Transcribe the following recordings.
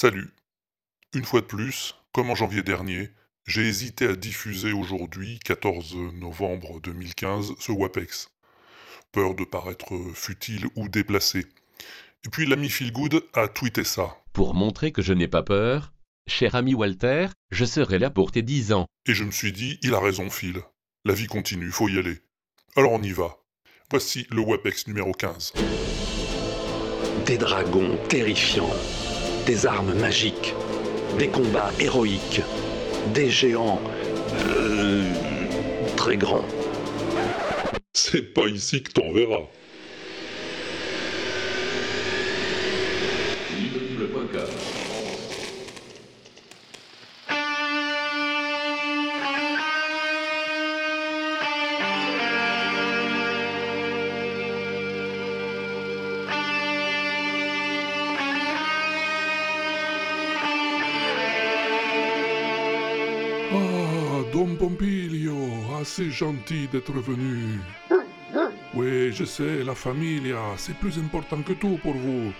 Salut. Une fois de plus, comme en janvier dernier, j'ai hésité à diffuser aujourd'hui, 14 novembre 2015, ce WAPEX. Peur de paraître futile ou déplacé. Et puis l'ami Feelgood a tweeté ça. Pour montrer que je n'ai pas peur, cher ami Walter, je serai là pour tes 10 ans. Et je me suis dit, il a raison Phil. La vie continue, faut y aller. Alors on y va. Voici le WAPEX numéro 15. Des dragons terrifiants, des armes magiques, des combats héroïques, des géants euh, très grands. C'est pas ici que t'en verras. Gentil d'être venu. Oui, je sais, la familia, c'est plus important que tout pour vous.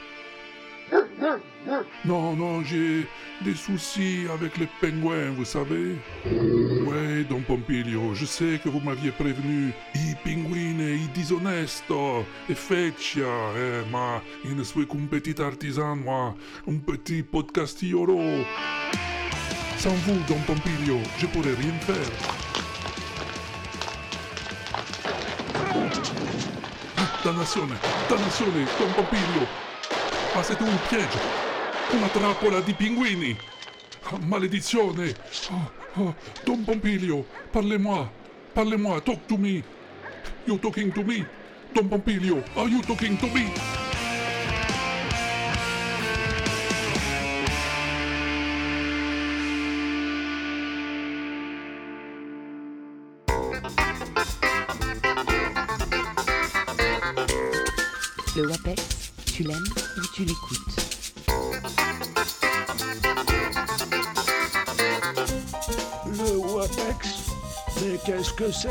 Non, non, j'ai des soucis avec les pingouins, vous savez. Oui, Don Pompilio, je sais que vous m'aviez prévenu. I pinguini, i disonesto, e feccia, eh, ma je ne suis qu'un petit artisan, moi, un petit podcastilloro. Sans vous, Don Pompilio, je pourrais rien faire. Dannazione, dannazione, Don Pompilio. Ma siete un piège, una trappola di pinguini. Ah, Maledizione. Oh, oh, Don Pompilio, parlez-moi, parlez-moi, talk to me. You talking to me? Don Pompilio, are you talking to me? Tu l'écoutes Le WAPEX Mais qu'est-ce que c'est?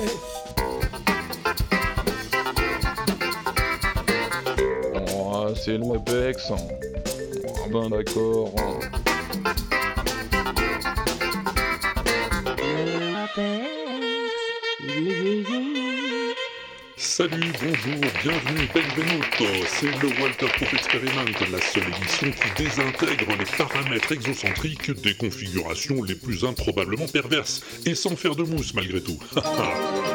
Oh, c'est le WAPEX. Ah ben d'accord. Salut, bonjour, bienvenue, benvenuto. C'est le Walter Proof Experiment, la seule émission qui désintègre les paramètres exocentriques des configurations les plus improbablement perverses, et sans faire de mousse malgré tout.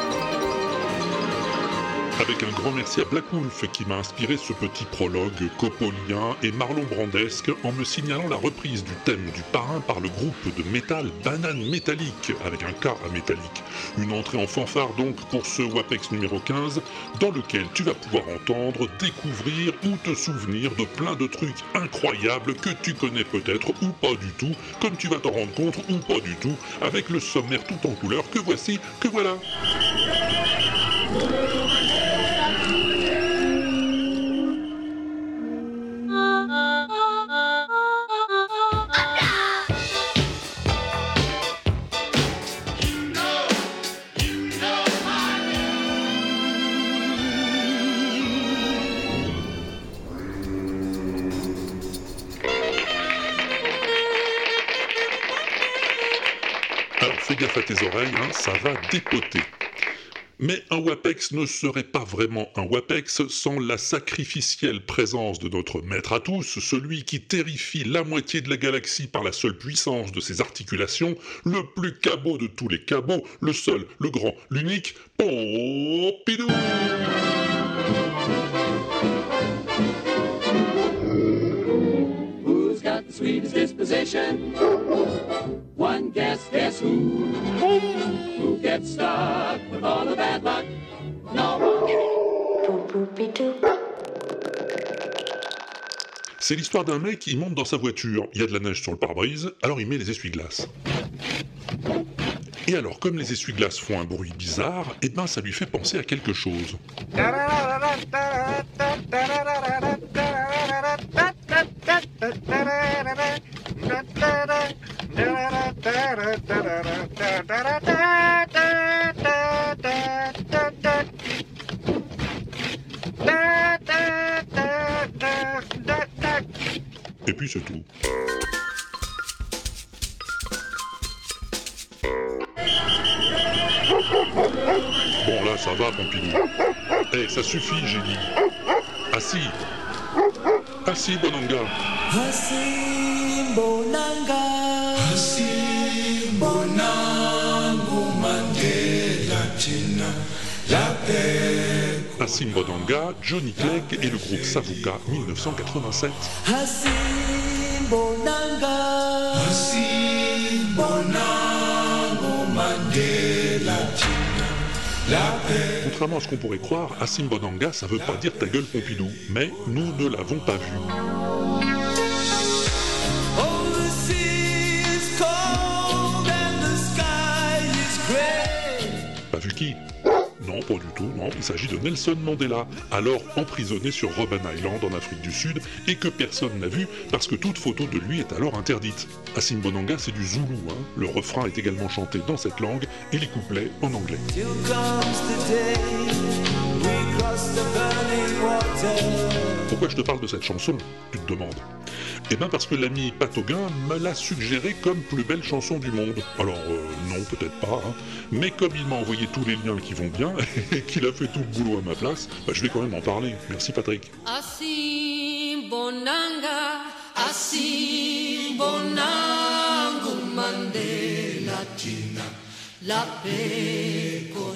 Avec un grand merci à Black Wolf qui m'a inspiré ce petit prologue copolien et Marlon Brandesque en me signalant la reprise du thème du parrain par le groupe de métal Banane Métallique, avec un K à métallique. Une entrée en fanfare donc pour ce WAPEX numéro 15, dans lequel tu vas pouvoir entendre, découvrir ou te souvenir de plein de trucs incroyables que tu connais peut-être ou pas du tout, comme tu vas t'en rendre compte ou pas du tout, avec le sommaire tout en couleur que voici, que voilà. Ça va dépoter. Mais un WAPEX ne serait pas vraiment un WAPEX sans la sacrificielle présence de notre maître à tous, celui qui terrifie la moitié de la galaxie par la seule puissance de ses articulations, le plus cabot de tous les cabots, le seul, le grand, l'unique, Pompidou disposition? One guess, guess who? Who gets stuck with all the bad luck? No one. C'est l'histoire d'un mec, il monte dans sa voiture, il y a de la neige sur le pare-brise, alors il met les essuie-glaces. Et alors, comme les essuie-glaces font un bruit bizarre, eh ben ça lui fait penser à quelque chose. Et puis c'est tout. Bon là ça va Pompidou. Eh ça suffit j'ai dit. Assis. Assis bonanga. Assis bon Assim Bonanga, Johnny Clegg et le groupe Savuka 1987. Contrairement à ce qu'on pourrait croire, Assim Bonanga, ça veut pas dire ta gueule Pompidou, mais nous ne l'avons pas vu. Pas vu qui? Pas du tout, non, il s'agit de Nelson Mandela, alors emprisonné sur Robben Island en Afrique du Sud, et que personne n'a vu parce que toute photo de lui est alors interdite. Assim Bonanga, c'est du zoulou, hein. le refrain est également chanté dans cette langue, et les couplets en anglais. Pourquoi je te parle de cette chanson? Tu te demandes. Eh bien parce que l'ami Patoguin me l'a suggéré comme plus belle chanson du monde. Alors euh, non, peut-être pas, hein. mais comme il m'a envoyé tous les liens qui vont bien et qu'il a fait tout le boulot à ma place, bah, je vais quand même en parler. Merci Patrick. Bonanga, Mandela tina, la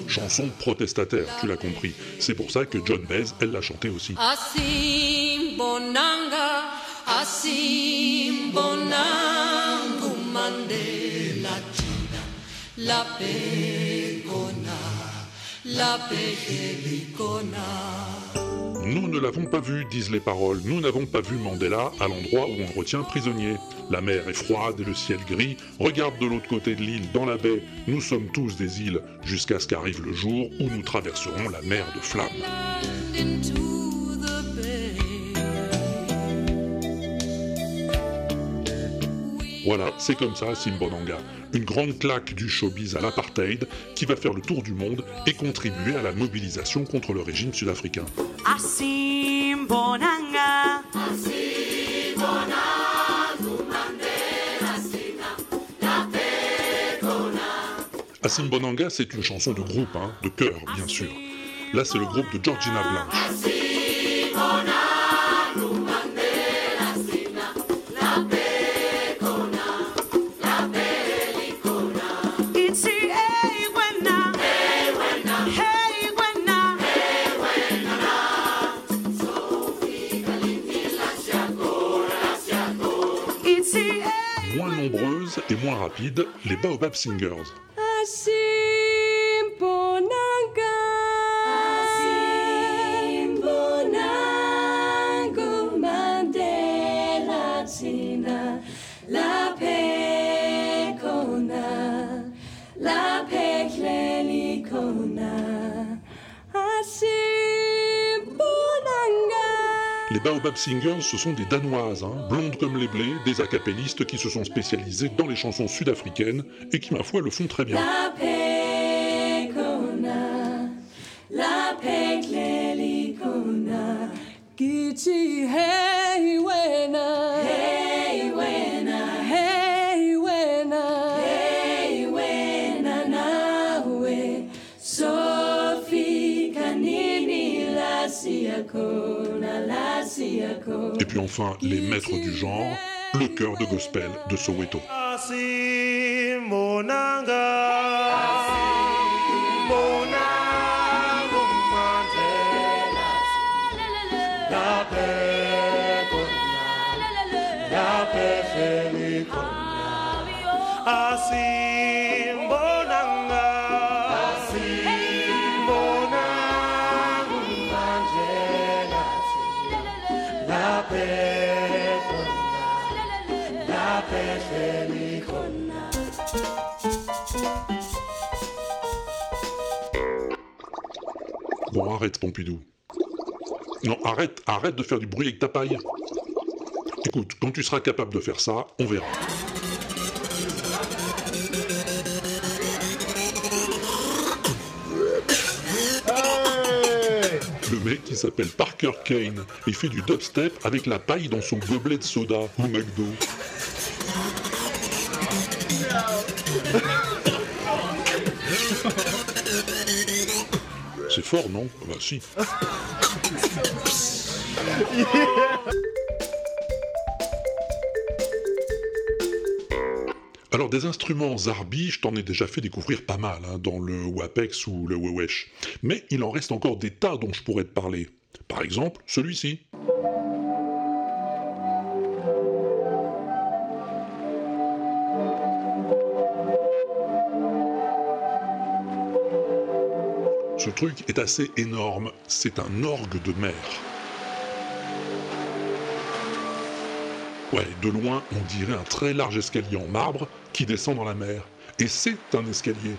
Chanson protestataire, tu l'as compris. C'est pour ça que John Baez, elle l'a chanté aussi. Mandela. Nous ne l'avons pas vu, disent les paroles. Nous n'avons pas vu Mandela à l'endroit où on retient prisonnier. La mer est froide et le ciel gris. Regarde de l'autre côté de l'île, dans la baie. Nous sommes tous des îles, jusqu'à ce qu'arrive le jour où nous traverserons la mer de flammes. Voilà, c'est comme ça, Simbonanga. Une grande claque du showbiz à l'apartheid qui va faire le tour du monde et contribuer à la mobilisation contre le régime sud-africain. Assim bonanga Asimbonanga, c'est une chanson de groupe, hein, de chœur, bien sûr. Là, c'est le groupe de Georgina Blanche. Moins rapides, les Baobab Singers. Baobab Singers, ce sont des Danoises, hein, blondes comme les blés, des acapellistes qui se sont spécialisées dans les chansons sud-africaines et qui, ma foi, le font très bien. Puis enfin, les maîtres du genre, le chœur de gospel de Soweto. Arrête, Pompidou. Non, arrête, arrête de faire du bruit avec ta paille. Écoute, quand tu seras capable de faire ça, on verra. Le mec qui s'appelle Parker Kane, il fait du dubstep avec la paille dans son gobelet de soda au McDo. Fort, non Bah si. Alors des instruments Zarbi, je t'en ai déjà fait découvrir pas mal hein, dans le WAPEX ou le Wewesh. Mais il en reste encore des tas dont je pourrais te parler. Par exemple, celui-ci. Truc est assez énorme, c'est un orgue de mer. Ouais, de loin, on dirait un très large escalier en marbre qui descend dans la mer. Et c'est un escalier.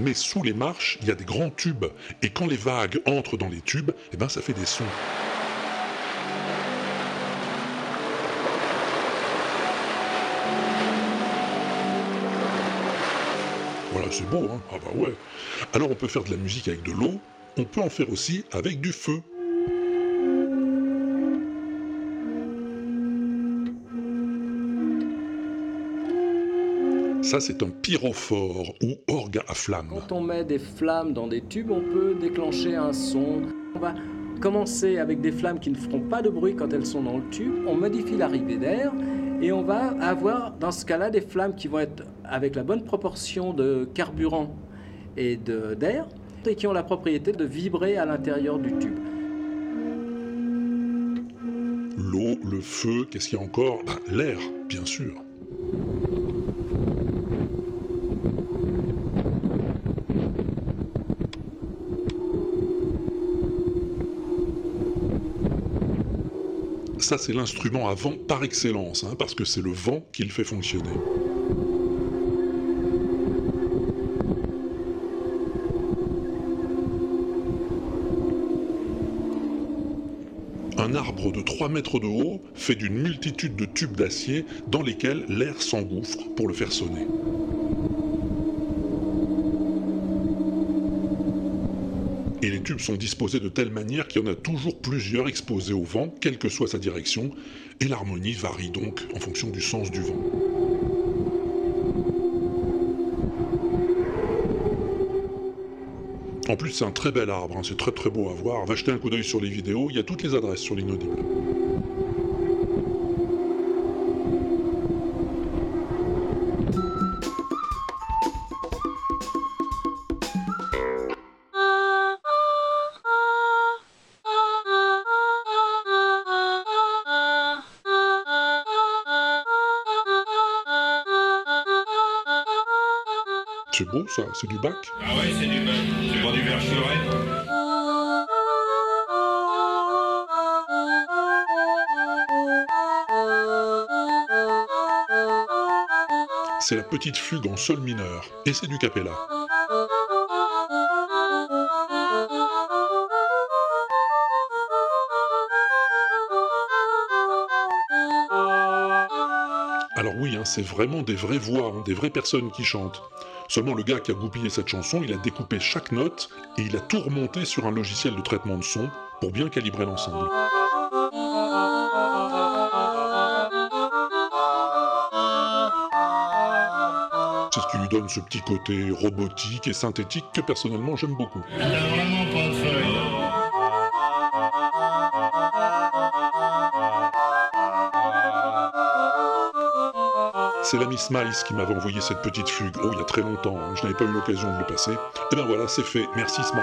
Mais sous les marches, il y a des grands tubes. Et quand les vagues entrent dans les tubes, eh ben ça fait des sons. Voilà, c'est beau, hein Ah bah ouais. Alors on peut faire de la musique avec de l'eau, on peut en faire aussi avec du feu. Ça, c'est un pyrophore ou orgue à flamme. Quand on met des flammes dans des tubes, on peut déclencher un son. On va commencer avec des flammes qui ne feront pas de bruit quand elles sont dans le tube. On modifie l'arrivée d'air et on va avoir dans ce cas-là des flammes qui vont être avec la bonne proportion de carburant et d'air et qui ont la propriété de vibrer à l'intérieur du tube. L'eau, le feu, qu'est-ce qu'il y a encore? Bah, L'air, bien sûr. Ça, c'est l'instrument à vent par excellence, hein, parce que c'est le vent qui le fait fonctionner. Un arbre de 3 mètres de haut fait d'une multitude de tubes d'acier dans lesquels l'air s'engouffre pour le faire sonner. Et les tubes sont disposés de telle manière qu'il y en a toujours plusieurs exposés au vent, quelle que soit sa direction, et l'harmonie varie donc en fonction du sens du vent. En plus, c'est un très bel arbre, hein, c'est très très beau à voir. Va jeter un coup d'œil sur les vidéos, il y a toutes les adresses sur l'inaudible. Ça, c'est du bac Ah ouais, c'est du bac. C'est pas du verre C'est la petite fugue en sol mineur, et c'est du capella. Alors oui, hein, c'est vraiment des vraies voix, hein, des vraies personnes qui chantent. Seulement le gars qui a goupillé cette chanson, il a découpé chaque note et il a tout remonté sur un logiciel de traitement de son pour bien calibrer l'ensemble. C'est ce qui lui donne ce petit côté robotique et synthétique que personnellement j'aime beaucoup. T'as vraiment pas de. C'est l'ami Smiles qui m'avait envoyé cette petite fugue. Oh, il y a très longtemps, hein, je n'avais pas eu l'occasion de le passer. Et ben voilà, c'est fait. Merci Smiles.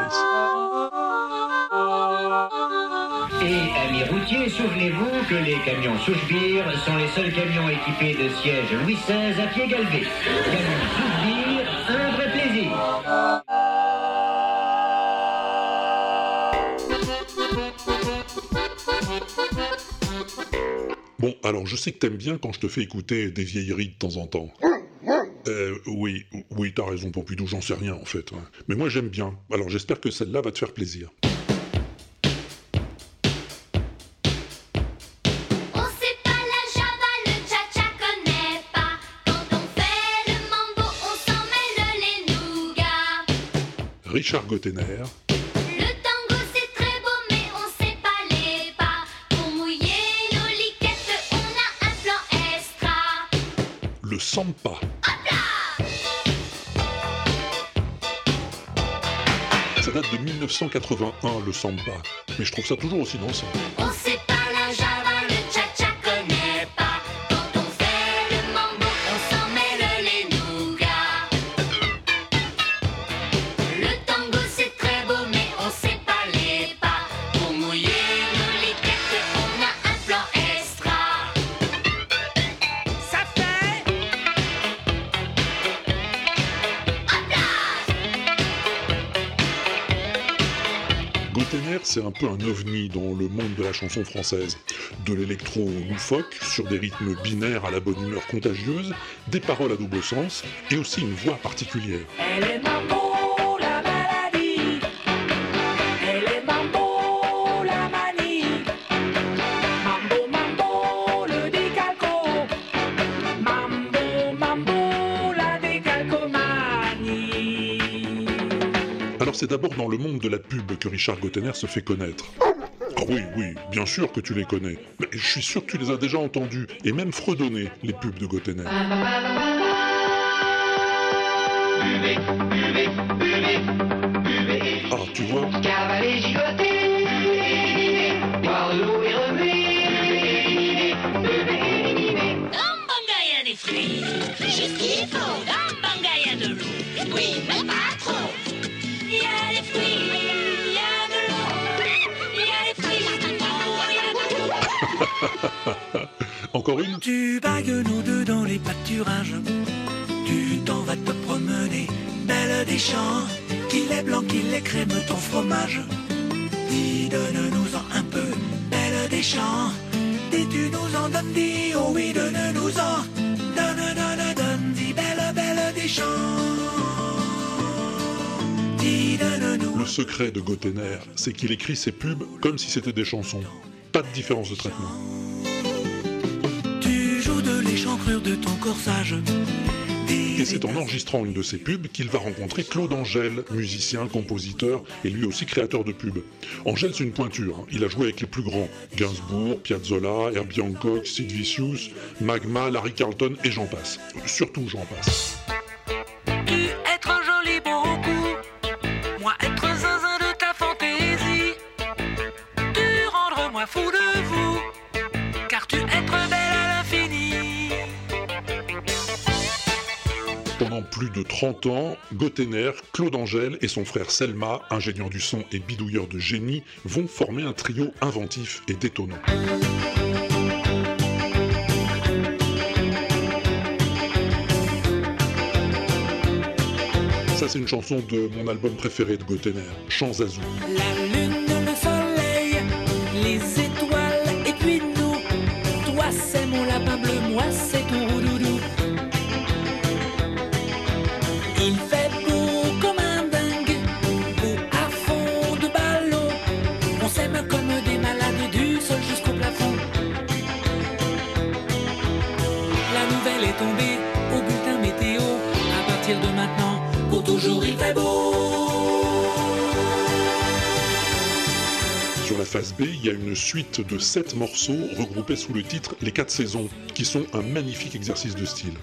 Et amis routiers, souvenez-vous que les camions Souchebir sont les seuls camions équipés de sièges Louis XVI à pied Souchebir, Bon, alors je sais que t'aimes bien quand je te fais écouter des vieilleries de temps en temps. Euh, oui, oui, t'as raison, Pompidou, j'en sais rien en fait. hein. Mais moi j'aime bien. Alors j'espère que celle-là va te faire plaisir. On sait ça date de 1981, le samba. Mais je trouve ça toujours aussi dansant. C'est un peu un ovni dans le monde de la chanson française. De l'électro loufoque, sur des rythmes binaires à la bonne humeur contagieuse, des paroles à double sens, et aussi une voix particulière. C'est d'abord dans le monde de la pub que Richard Gotener se fait connaître. Ah oui, oui, bien sûr que tu les connais. Mais je suis sûr que tu les as déjà entendus, et même fredonnés, les pubs de Gotener. Ah, tu vois oui, mais pas trop. Encore une Tu bagues nos deux dans les pâturages. Tu t'en vas te promener, belle des champs. Qu'il est blanc, qu'il est crème, ton fromage. Dis, donne-nous-en un peu, belle des champs. Dis, tu nous en donnes, dis, oh oui, donne-nous-en. Donne, donne, donne, dis, belle, belle des champs. Dis, donne-nous. Le secret de Gotener, c'est qu'il écrit ses pubs comme si c'était des chansons. Pas de différence de traitement. Tu joues de l'échancrure de ton corsage. Et c'est en enregistrant une de ses pubs qu'il va rencontrer Claude Angèle, musicien, compositeur et lui aussi créateur de pubs. Angèle, c'est une pointure. hein. Il a joué avec les plus grands Gainsbourg, Piazzolla, Herbie Hancock, Sid Vicious, Magma, Larry Carlton et j'en passe. Surtout j'en passe. Plus de 30 ans, Gotener, Claude Angèle et son frère Selma, ingénieur du son et bidouilleur de génie, vont former un trio inventif et détonnant. Ça, c'est une chanson de mon album préféré de Gotener, Chants Azou. Sur la face B, il y a une suite de 7 morceaux regroupés sous le titre Les 4 saisons, qui sont un magnifique exercice de style.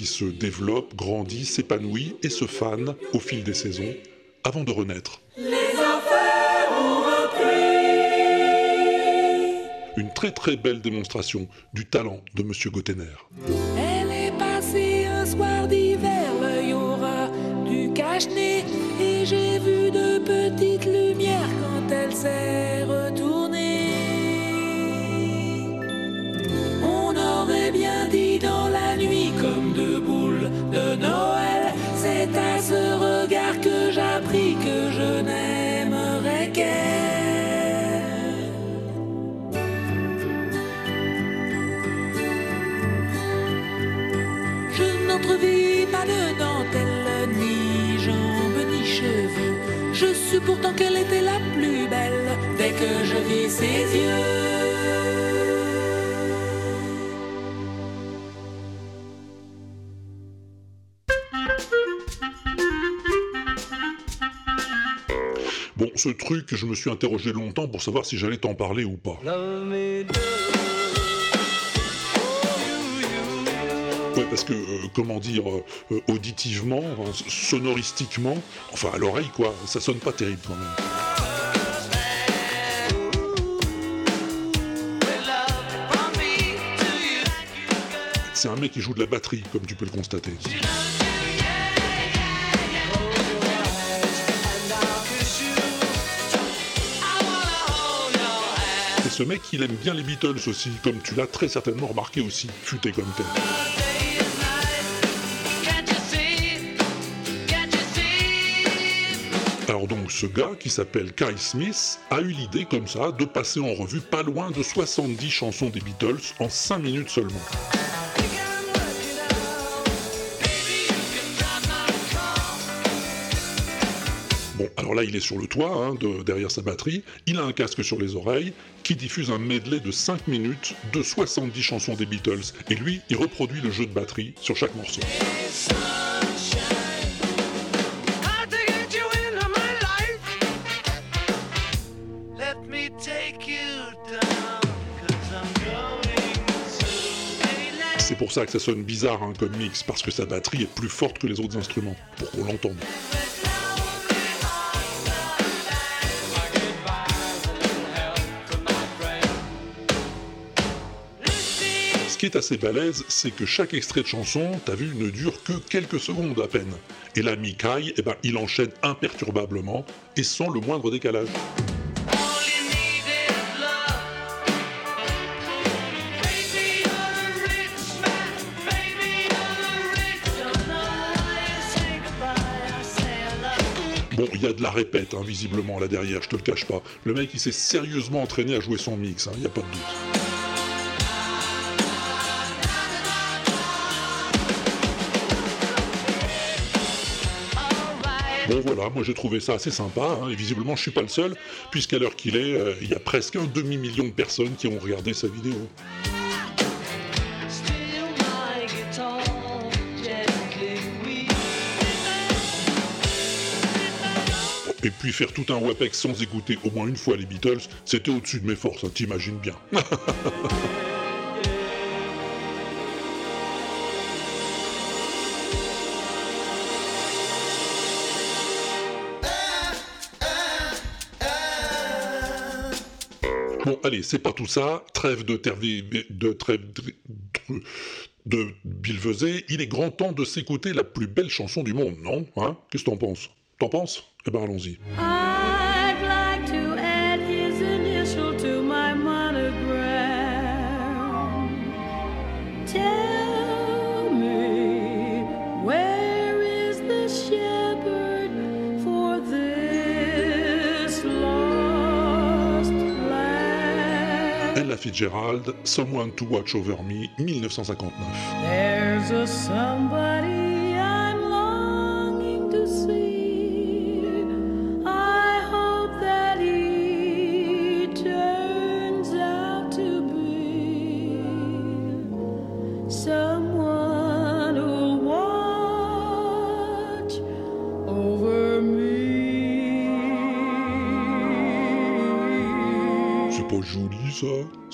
Qui se développe, grandit, s'épanouit et se fane au fil des saisons, avant de renaître. Les enfers ont repris. Une très très belle démonstration du talent de Monsieur Gotener. Pourtant qu'elle était la plus belle dès que je vis ses yeux. Bon, ce truc, je me suis interrogé longtemps pour savoir si j'allais t'en parler ou pas. Parce que, euh, comment dire, euh, euh, auditivement, hein, sonoristiquement, enfin à l'oreille quoi, ça sonne pas terrible quand même. C'est un mec qui joue de la batterie, comme tu peux le constater. Et ce mec, il aime bien les Beatles aussi, comme tu l'as très certainement remarqué aussi, futé comme tel. Alors donc ce gars qui s'appelle Kai Smith a eu l'idée comme ça de passer en revue pas loin de 70 chansons des Beatles en 5 minutes seulement. Bon, alors là, il est sur le toit, hein, de- derrière sa batterie, il a un casque sur les oreilles, qui diffuse un medley de 5 minutes de 70 chansons des Beatles, et lui, il reproduit le jeu de batterie sur chaque morceau. Pour ça que ça sonne bizarre hein, comme mix, parce que sa batterie est plus forte que les autres instruments, pour qu'on l'entende. Ce qui est assez balèze, c'est que chaque extrait de chanson, t'as vu, ne dure que quelques secondes à peine. Et là, Mikai, eh ben, il enchaîne imperturbablement et sans le moindre décalage. Il y a de la répète, hein, visiblement, là derrière, je te le cache pas. Le mec, il s'est sérieusement entraîné à jouer son mix, il n'y a pas de doute. Bon voilà, moi j'ai trouvé ça assez sympa, hein, et visiblement je suis pas le seul, puisqu'à l'heure qu'il est, euh, il y a presque un demi-million de personnes qui ont regardé sa vidéo. Et puis faire tout un WAPEX sans écouter au moins une fois les Beatles, c'était au-dessus de mes forces, hein, t'imagines bien. Bon, allez, c'est pas tout ça. Trêve de tervi... de trêve de, de Bilvesé. Il est grand temps de s'écouter la plus belle chanson du monde, non Hein? Qu'est-ce que t'en penses? T'en penses? Eh ben allons-y. Ella Fitzgerald, Someone to Watch Over Me, 1959. There's a somebody I'm longing to see.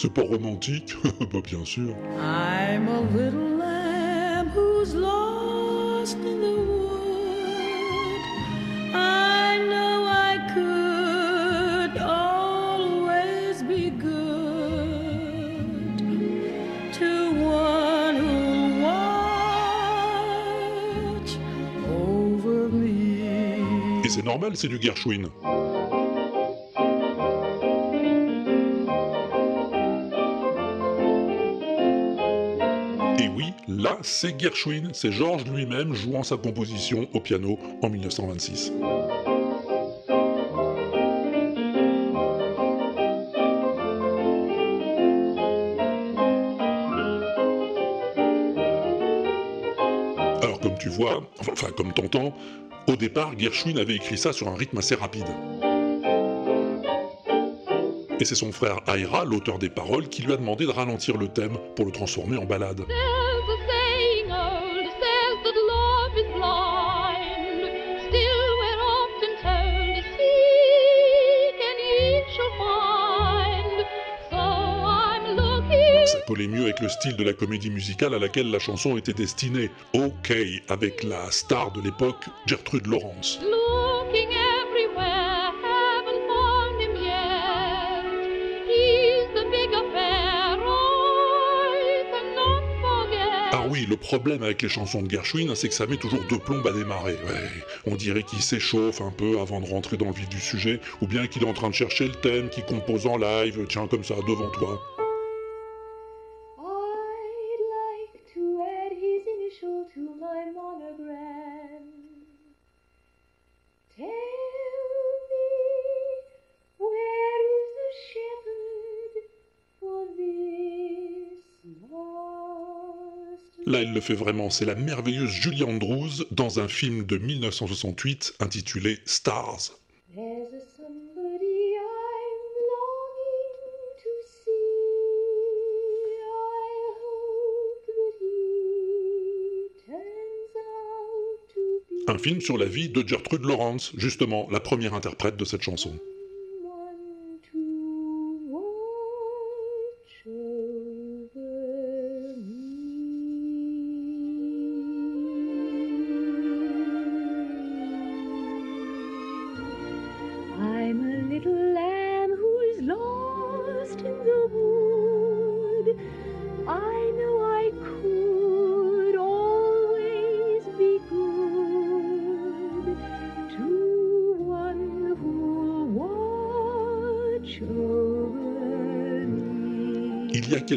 C'est pas romantique Bah bien sûr. I'm a little lamb who's lost in the wood. I know I could always be good to one who'll watch over me. Et c'est normal, c'est du Gershwin. Là, c'est Gershwin, c'est Georges lui-même jouant sa composition au piano en 1926. Alors comme tu vois, enfin, comme t'entends, au départ, Gershwin avait écrit ça sur un rythme assez rapide. Et c'est son frère Ira, l'auteur des paroles, qui lui a demandé de ralentir le thème pour le transformer en ballade. Style de la comédie musicale à laquelle la chanson était destinée. OK, avec la star de l'époque, Gertrude Lawrence. Ah oui, le problème avec les chansons de Gershwin, c'est que ça met toujours deux plombes à démarrer. Ouais, on dirait qu'il s'échauffe un peu avant de rentrer dans le vif du sujet, ou bien qu'il est en train de chercher le thème qu'il compose en live, tiens, comme ça, devant toi. Là, elle le fait vraiment, c'est la merveilleuse Julie Andrews dans un film de 1968 intitulé Stars. Un film sur la vie de Gertrude Lawrence, justement, la première interprète de cette chanson.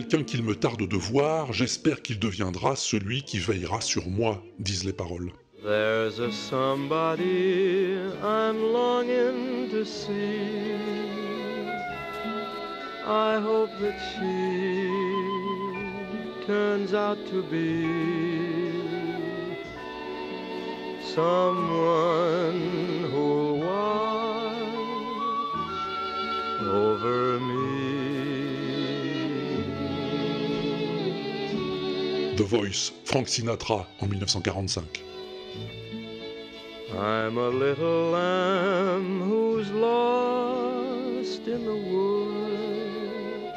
Quelqu'un qu'il me tarde de voir, j'espère qu'il deviendra celui qui veillera sur moi, disent les paroles. There's a somebody I'm longing to see. I hope that she turns out to be someone who'll The Voice, Frank Sinatra en 1945. I'm a little lamb who's lost in the wood.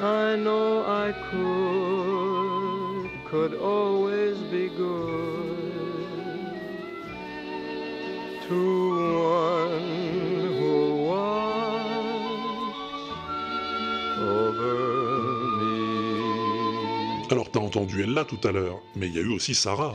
I know I could, could always be good to entendu Ella tout à l'heure, mais il y a eu aussi Sarah.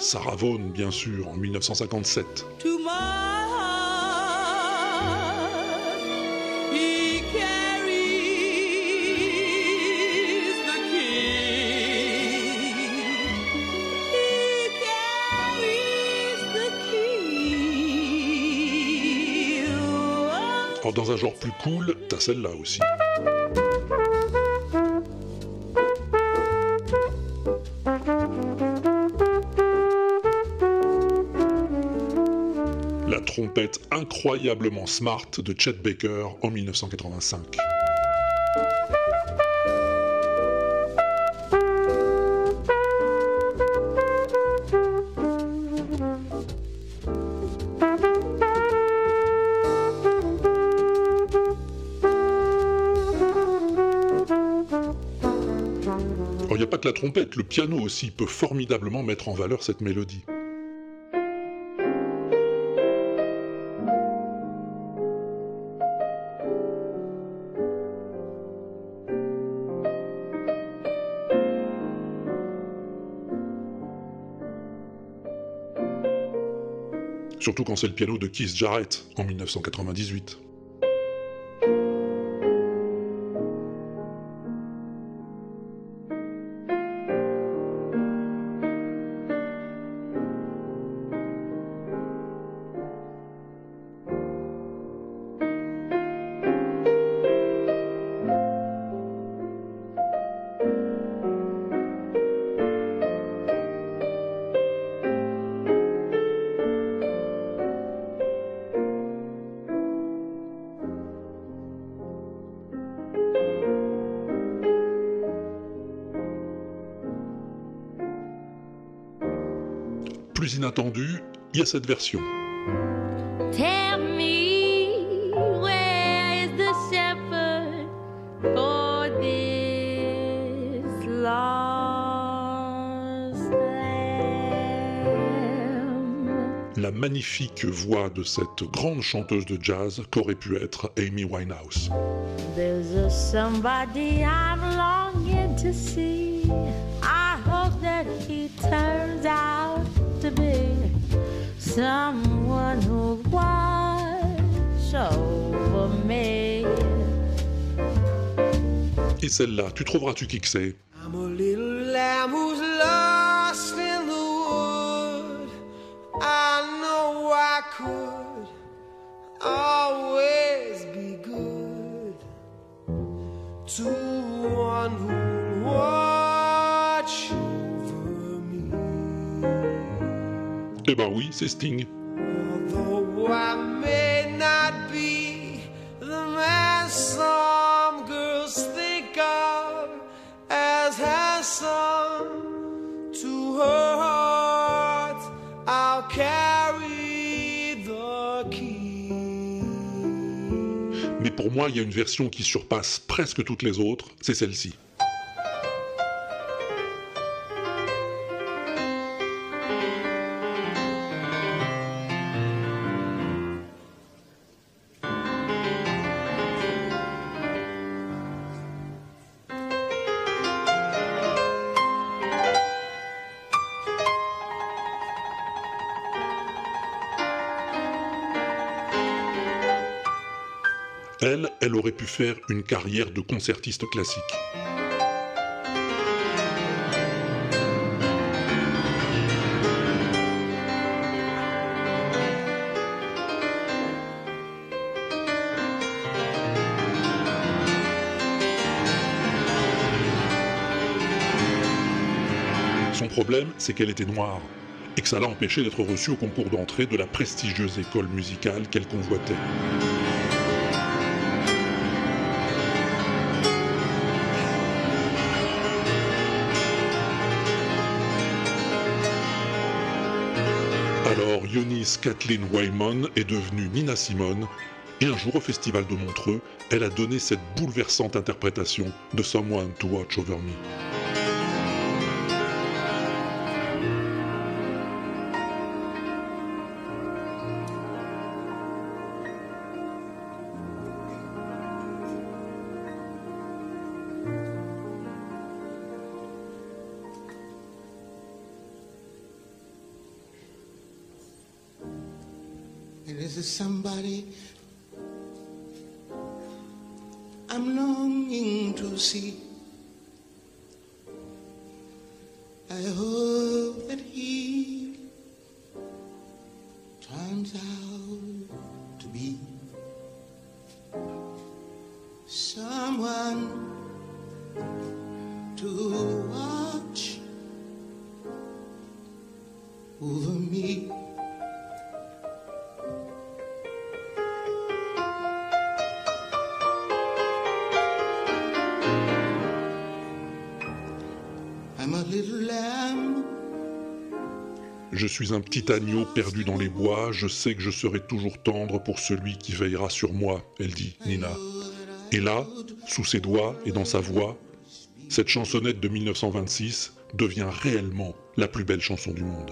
Sarah Vaughan, bien sûr, en 1957. Alors dans un genre plus cool, t'as celle-là aussi. La trompette incroyablement smart de Chet Baker en 1985. La trompette, le piano aussi peut formidablement mettre en valeur cette mélodie. Surtout quand c'est le piano de Keith Jarrett en 1998. Lamb? La magnifique voix de cette grande chanteuse de jazz qu'aurait pu être Amy Winehouse. There's a somebody I'm longing to see. I someone who'll watch over me. Et celle-là, tu trouveras-tu qui que c'est? I'm a little lamb who's lost in the wood. I know I could always heart? I'll carry the key. Mais pour moi, il y a une version qui surpasse presque toutes les autres, c'est celle-ci. Elle, elle aurait pu faire une carrière de concertiste classique. Son problème, c'est qu'elle était noire et que ça l'a empêchée d'être reçue au concours d'entrée de la prestigieuse école musicale qu'elle convoitait. Kathleen Wyman est devenue Nina Simone et un jour au festival de Montreux, elle a donné cette bouleversante interprétation de Someone to Watch Over Me. Someone to watch over me. Je suis un petit agneau perdu dans les bois, je sais que je serai toujours tendre pour celui qui veillera sur moi, elle dit, Nina. Et là, sous ses doigts et dans sa voix, cette chansonnette de 1926 devient réellement la plus belle chanson du monde.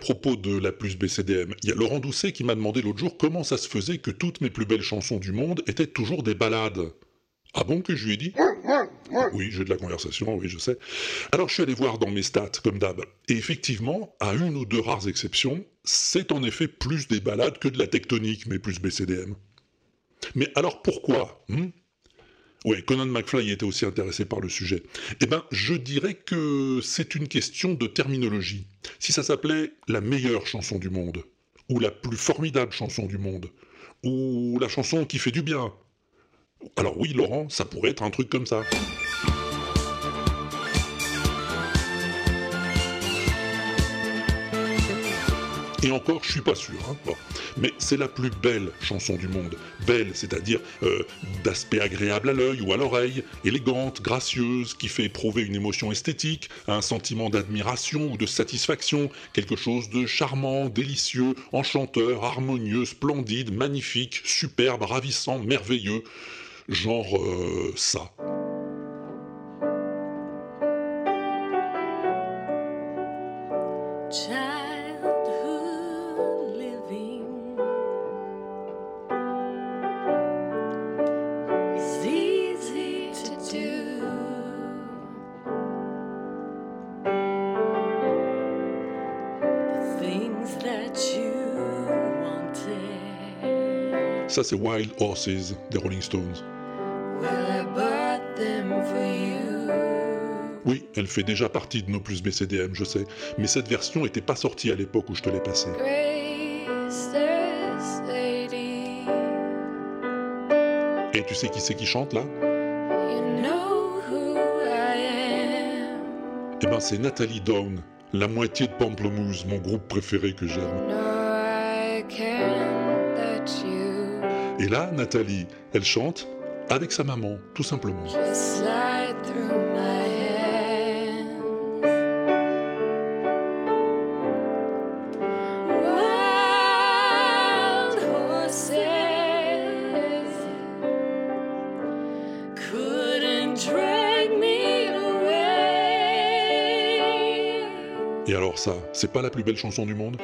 Propos de la plus BCDM, il y a Laurent Doucet qui m'a demandé l'autre jour comment ça se faisait que toutes mes plus belles chansons du monde étaient toujours des ballades. Ah bon que je lui ai dit? Oui, j'ai de la conversation, oui, je sais. Alors je suis allé voir dans mes stats, comme d'hab. Et effectivement, à une ou deux rares exceptions, c'est en effet plus des ballades que de la tectonique, mes plus BCDM. Mais alors pourquoi? Hmm? Oui, Conan McFly était aussi intéressé par le sujet. Eh ben, je dirais que c'est une question de terminologie. Si ça s'appelait la meilleure chanson du monde, ou la plus formidable chanson du monde, ou la chanson qui fait du bien, alors oui, Laurent, ça pourrait être un truc comme ça. Et encore, je suis pas sûr. hein. Bon. Mais c'est la plus belle chanson du monde. Belle, c'est-à-dire euh, d'aspect agréable à l'œil ou à l'oreille, élégante, gracieuse, qui fait éprouver une émotion esthétique, un sentiment d'admiration ou de satisfaction, quelque chose de charmant, délicieux, enchanteur, harmonieux, splendide, magnifique, superbe, ravissant, merveilleux. Genre euh, ça. Ça, c'est Wild Horses des Rolling Stones. Oui, elle fait déjà partie de nos plus BCDM, je sais. Mais cette version n'était pas sortie à l'époque où je te l'ai passée. Et tu sais qui c'est qui chante là? Eh ben, c'est Nathalie Down, la moitié de Pamplemousse, mon groupe préféré que j'aime. Et là, Nathalie, elle chante avec sa maman, tout simplement. just slide through my. Et alors ça, c'est pas la plus belle chanson du monde?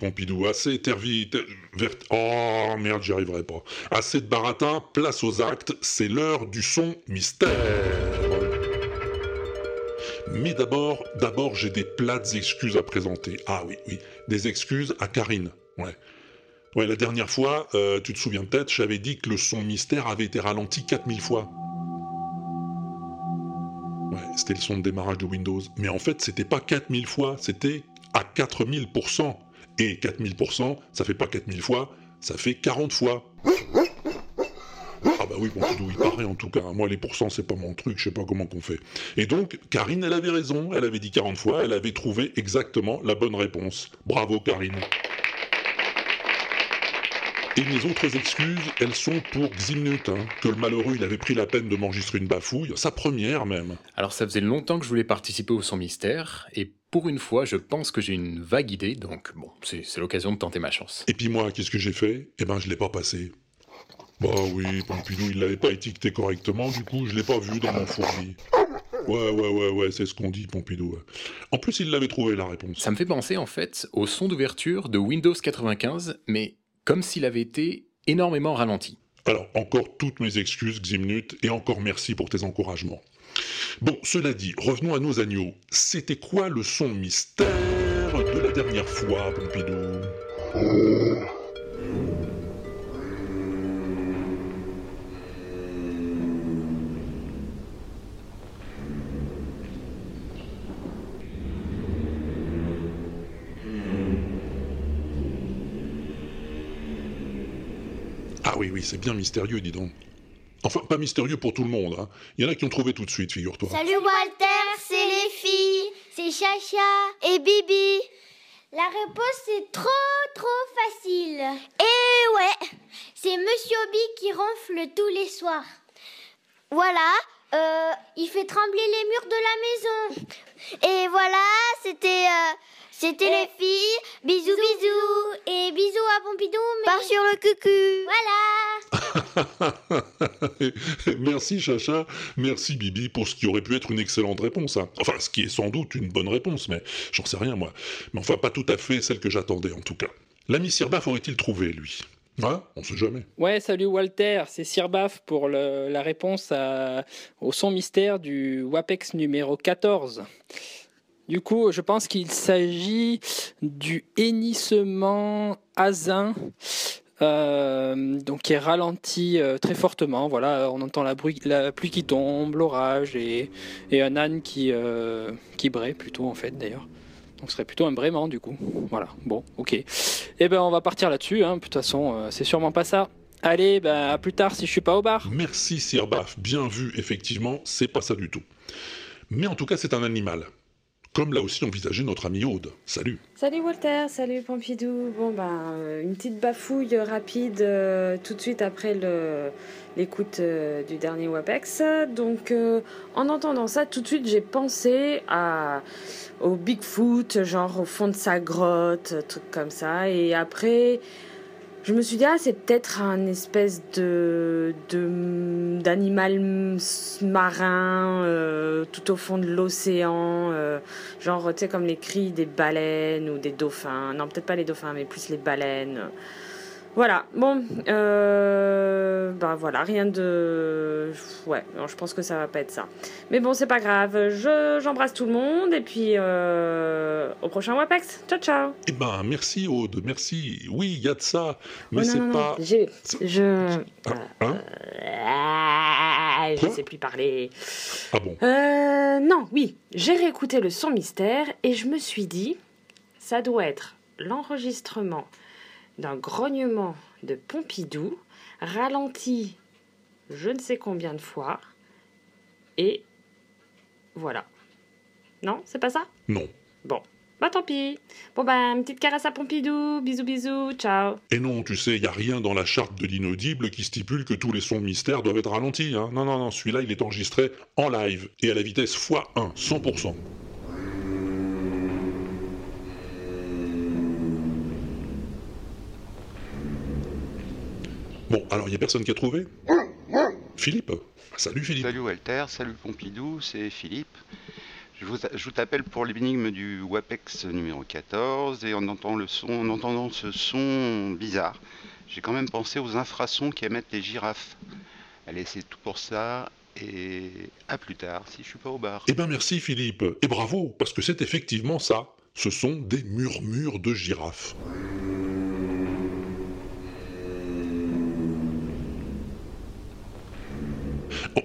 Pompidou, assez tervi... ter- vert- Oh merde, j'y arriverai pas. Assez de baratin, place aux actes, c'est l'heure du son mystère. Mais d'abord, d'abord, j'ai des plates excuses à présenter. Ah oui, oui, des excuses à Karine. Ouais. Ouais, la dernière fois, euh, tu te souviens peut-être, j'avais dit que le son mystère avait été ralenti 4000 fois. Ouais, c'était le son de démarrage de Windows. Mais en fait, c'était pas 4000 fois, c'était à 4000%. Et 4000%, ça fait pas 4000 fois, ça fait 40 fois. Ah bah oui, Pompidou, il paraît en tout cas. Moi, les pourcents, c'est pas mon truc, je sais pas comment qu'on fait. Et donc, Karine, elle avait raison. Elle avait dit 40 fois, elle avait trouvé exactement la bonne réponse. Bravo, Karine. Et mes autres excuses, elles sont pour Ximnut, hein, que le malheureux, il avait pris la peine de m'enregistrer une bafouille, sa première même. Alors ça faisait longtemps que je voulais participer au son mystère, et pour une fois, je pense que j'ai une vague idée, donc bon, c'est l'occasion de tenter ma chance. Et puis moi, qu'est-ce que j'ai fait? Eh ben, je l'ai pas passé. Bah oui, Pompidou, il l'avait pas étiqueté correctement, du coup, je l'ai pas vu dans mon fourni. Ouais, ouais, ouais, ouais, c'est ce qu'on dit, Pompidou. En plus, il l'avait trouvé, la réponse. Ça me fait penser en fait au son d'ouverture de Windows 95, mais comme s'il avait été énormément ralenti. Alors, encore toutes mes excuses, Ximnut, et encore merci pour tes encouragements. Bon, cela dit, revenons à nos agneaux. C'était quoi le son mystère de la dernière fois, Pompidou? Ah oui, oui, c'est bien mystérieux, dis donc. Enfin, pas mystérieux pour tout le monde. Hein. Il y en a qui ont trouvé tout de suite, figure-toi. Salut Walter, c'est les filles, c'est Chacha et Bibi. La réponse est trop trop facile. Et ouais, c'est Monsieur Obi qui ronfle tous les soirs. Voilà, euh, il fait trembler les murs de la maison. Et voilà, c'était euh, c'était les filles. Bisous bisous et bisous à Pompidou. Mais... Pas sur le cucu. Voilà. merci Chacha, merci Bibi pour ce qui aurait pu être une excellente réponse. hein. Enfin, ce qui est sans doute une bonne réponse, mais j'en sais rien moi. Mais enfin, pas tout à fait celle que j'attendais en tout cas. L'ami Sirbaf aurait-il trouvé, lui? Hein? On sait jamais. Ouais, salut Walter, c'est Sirbaf pour le- la réponse à- au son mystère du WAPEX numéro 14. Du coup, je pense qu'il s'agit du hennissement asin, euh, donc qui est ralenti euh, très fortement. Voilà, on entend la, pluie qui tombe, l'orage et, et un âne qui, euh, qui plutôt en fait d'ailleurs. Donc ce serait plutôt un braiement du coup. Voilà, bon, ok. Eh ben on va partir là-dessus, hein. de toute façon euh, c'est sûrement pas ça. Allez, ben à plus tard si je suis pas au bar. Merci Sirbaf, bien vu, effectivement, c'est pas ça du tout. Mais en tout cas, c'est un animal. Comme l'a aussi envisagé notre ami Aude. Salut. Salut Walter, salut Pompidou. Bon ben euh, une petite bafouille rapide euh, tout de suite après l'écoute euh, du dernier WAPEX. Donc en entendant ça, tout de suite j'ai pensé à au Bigfoot, genre au fond de sa grotte, truc comme ça. Et après je me suis dit ah c'est peut-être un espèce de d'animal marin euh, tout au fond de l'océan, euh, genre tu sais comme les cris des baleines ou des dauphins. Non peut-être pas les dauphins mais plus les baleines. Voilà, bon, euh, bah voilà, rien de... Ouais, non, je pense que ça va pas être ça. Mais bon, c'est pas grave, je, j'embrasse tout le monde et puis euh, au prochain WAPEX. Ciao, ciao Eh ben, merci Aude, merci. Oui, il y a de ça, mais Oh, non, c'est non, pas... j'ai- Je... Hein Ah, je sais plus parler. Ah bon Euh, non, oui, j'ai réécouté le son mystère et je me suis dit, ça doit être l'enregistrement d'un grognement de Pompidou, ralenti je ne sais combien de fois, et voilà. Non, c'est pas ça? Non. Bon, bah tant pis. Bon bah, une petite caresse à Pompidou, bisous bisous, ciao. Et non, tu sais, il n'y a rien dans la charte de l'inaudible qui stipule que tous les sons mystères doivent être ralentis. Hein. Non, non, non, celui-là, il est enregistré en live et à la vitesse x1, 100%. Bon, alors il n'y a personne qui a trouvé Philippe Salut Philippe. Salut Walter, salut Pompidou, c'est Philippe. Je vous, je vous t'appelle pour l'énigme du WAPEX numéro 14 et en entendant, le son, en entendant ce son bizarre, j'ai quand même pensé aux infrasons qui émettent les girafes. Allez, c'est tout pour ça et à plus tard si je suis pas au bar. Eh ben merci Philippe, et bravo, parce que c'est effectivement ça. Ce sont des murmures de girafes.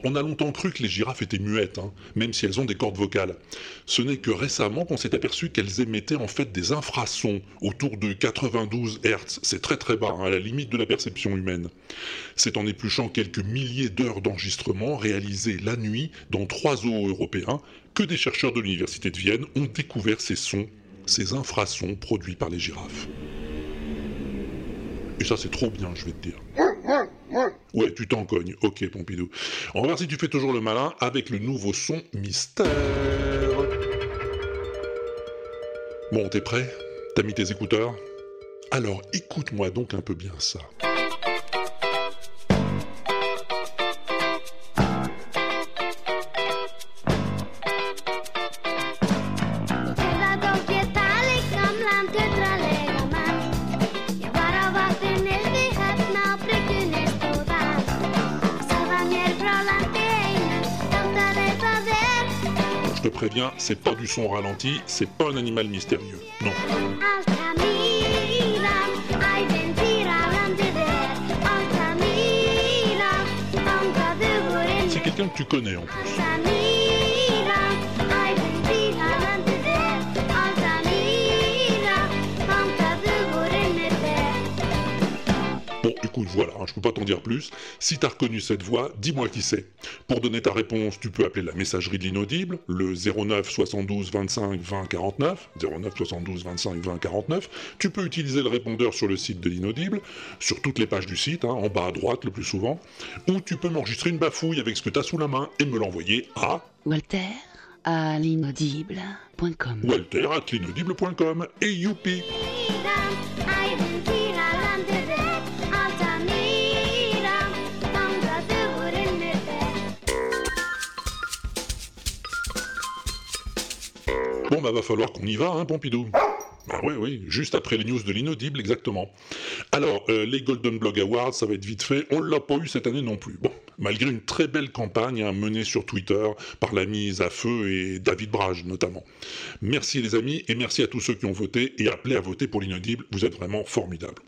On a longtemps cru que les girafes étaient muettes, hein, même si elles ont des cordes vocales. Ce n'est que récemment qu'on s'est aperçu qu'elles émettaient en fait des infrasons autour de 92 Hz. C'est très très bas, hein, à la limite de la perception humaine. C'est en épluchant quelques milliers d'heures d'enregistrement réalisés la nuit dans trois zoos européens que des chercheurs de l'université de Vienne ont découvert ces sons, ces infrasons produits par les girafes. Et ça c'est trop bien, je vais te dire. Ouais, tu t'en cognes. Ok, Pompidou. On va voir si tu fais toujours le malin avec le nouveau son mystère. Bon, t'es prêt? T'as mis tes écouteurs? Alors écoute-moi donc un peu bien ça. Te préviens, c'est pas du son ralenti, c'est pas un animal mystérieux. Non. C'est quelqu'un que tu connais en plus. Hein, je peux pas t'en dire plus. Si t'as reconnu cette voix, dis-moi qui c'est. Pour donner ta réponse, tu peux appeler la messagerie de l'inaudible, le 09 72 25 20 49, 09 72 25 20 49. Tu peux utiliser le répondeur sur le site de l'inaudible, sur toutes les pages du site, hein, en bas à droite le plus souvent, ou tu peux m'enregistrer une bafouille avec ce que t'as sous la main et me l'envoyer à Walter à l'inaudible.com. walter at l'inaudible.com et youpi bah va falloir qu'on y va, hein, Pompidou. Bah oui, oui, juste après les news de l'inaudible, exactement. Alors, euh, les Golden Blog Awards, ça va être vite fait, on l'a pas eu cette année non plus. Bon, malgré une très belle campagne hein, menée sur Twitter par la mise à feu et David Brage notamment. Merci les amis, et merci à tous ceux qui ont voté et appelé à voter pour l'inaudible, vous êtes vraiment formidables.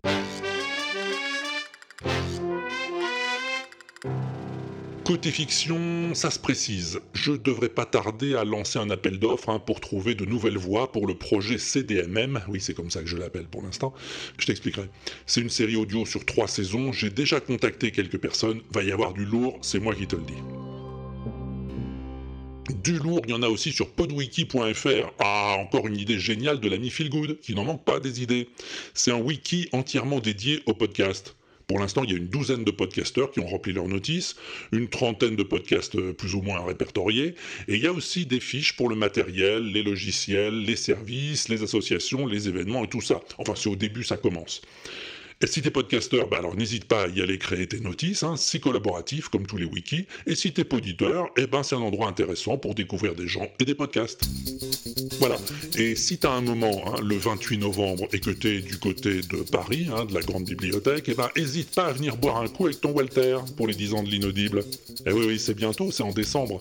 Côté fiction, ça se précise. Je devrais pas tarder à lancer un appel d'offres hein, pour trouver de nouvelles voix pour le projet CDMM. Oui, c'est comme ça que je l'appelle pour l'instant. Je t'expliquerai. C'est une série audio sur trois saisons. J'ai déjà contacté quelques personnes. Va y avoir du lourd, c'est moi qui te le dis. Du lourd, il y en a aussi sur podwiki.fr. Ah, encore une idée géniale de l'ami Feelgood, qui n'en manque pas des idées. C'est un wiki entièrement dédié au podcast. Pour l'instant, il y a une douzaine de podcasteurs qui ont rempli leur notice, une trentaine de podcasts euh, plus ou moins répertoriés, et il y a aussi des fiches pour le matériel, les logiciels, les services, les associations, les événements et tout ça. Enfin, c'est au début, ça commence. Et si t'es podcasteur, bah alors n'hésite pas à y aller créer tes notices, hein, c'est collaboratif comme tous les wikis. Et si t'es poditeur, eh ben c'est un endroit intéressant pour découvrir des gens et des podcasts. Voilà. Et si t'as un moment, hein, le 28 novembre, et que t'es du côté de Paris, hein, de la grande bibliothèque, eh ben hésite pas à venir boire un coup avec ton Walter pour les 10 ans de l'inaudible. Eh oui, oui, c'est bientôt, c'est en décembre.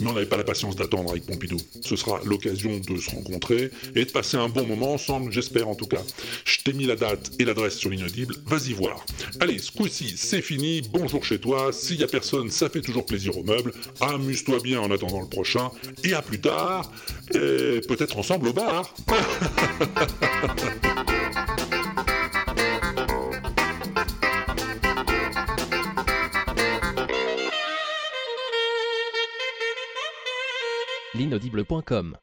Mais on n'avait pas la patience d'attendre avec Pompidou. Ce sera l'occasion de se rencontrer et de passer un bon moment ensemble, j'espère en tout cas. Je t'ai mis la date et l'adresse sur l'inaudible vas-y voir. Allez, ce coup-ci, c'est fini, bonjour chez toi, s'il y a personne, ça fait toujours plaisir aux meubles, amuse-toi bien en attendant le prochain, et à plus tard, et peut-être ensemble au bar. l'inaudible.com